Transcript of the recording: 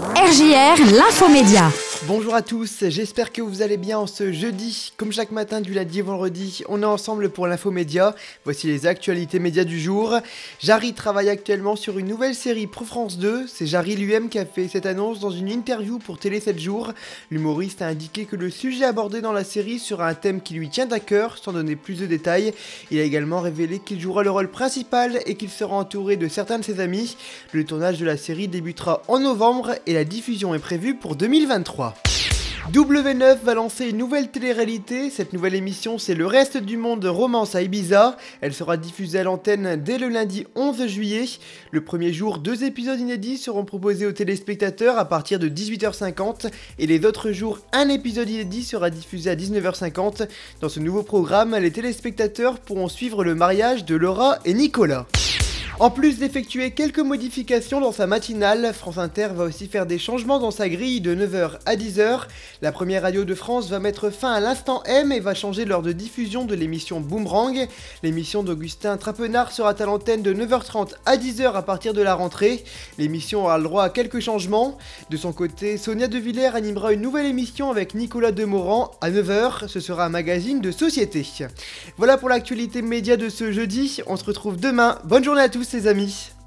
RJR, l'infomédia. Bonjour à tous, j'espère que vous allez bien en ce jeudi. Comme chaque matin du lundi au vendredi, on est ensemble pour l'infomédia. Voici les actualités médias du jour. Jarry travaille actuellement sur une nouvelle série pour France 2. C'est Jarry lui-même qui a fait cette annonce dans une interview pour Télé 7 jours. L'humoriste a indiqué que le sujet abordé dans la série sera un thème qui lui tient à cœur, sans donner plus de détails. Il a également révélé qu'il jouera le rôle principal et qu'il sera entouré de certains de ses amis. Le tournage de la série débutera en novembre et la diffusion est prévue pour 2023. W9 va lancer une nouvelle télé-réalité. Cette nouvelle émission, c'est Le reste du monde romance à Ibiza. Elle sera diffusée à l'antenne dès le lundi 11 juillet. Le premier jour, deux épisodes inédits seront proposés aux téléspectateurs à partir de 18h50 et les autres jours, un épisode inédit sera diffusé à 19h50. Dans ce nouveau programme, les téléspectateurs pourront suivre le mariage de Laura et Nicolas. En plus d'effectuer quelques modifications dans sa matinale, France Inter va aussi faire des changements dans sa grille de 9h à 10h. La première radio de France va mettre fin à l'instant M et va changer l'heure de diffusion de l'émission Boomerang. L'émission d'Augustin Trapenard sera à l'antenne de 9h30 à 10h à partir de la rentrée. L'émission aura le droit à quelques changements. De son côté, Sonia De Villers animera une nouvelle émission avec Nicolas Demorand à 9h. Ce sera un magazine de société. Voilà pour l'actualité média de ce jeudi. On se retrouve demain. Bonne journée à tous ses amis.